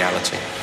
reality.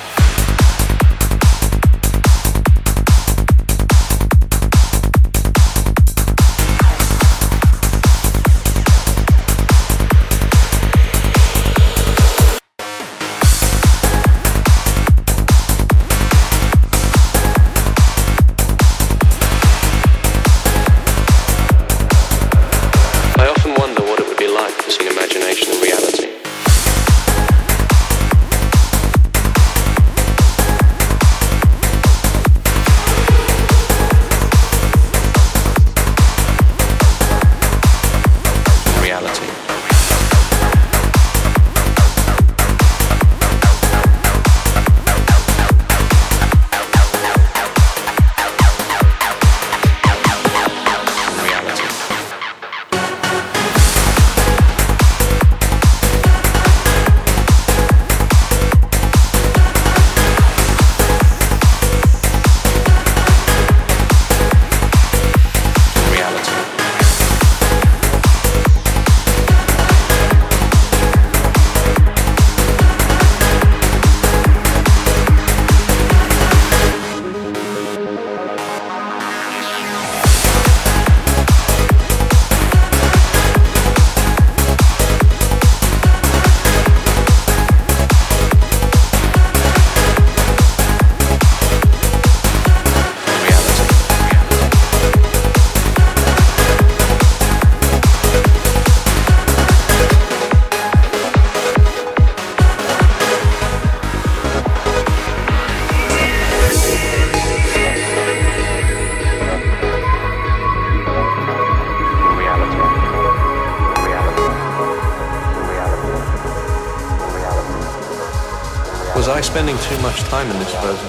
Time in this frozen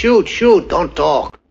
shoot, shoot, don't talk.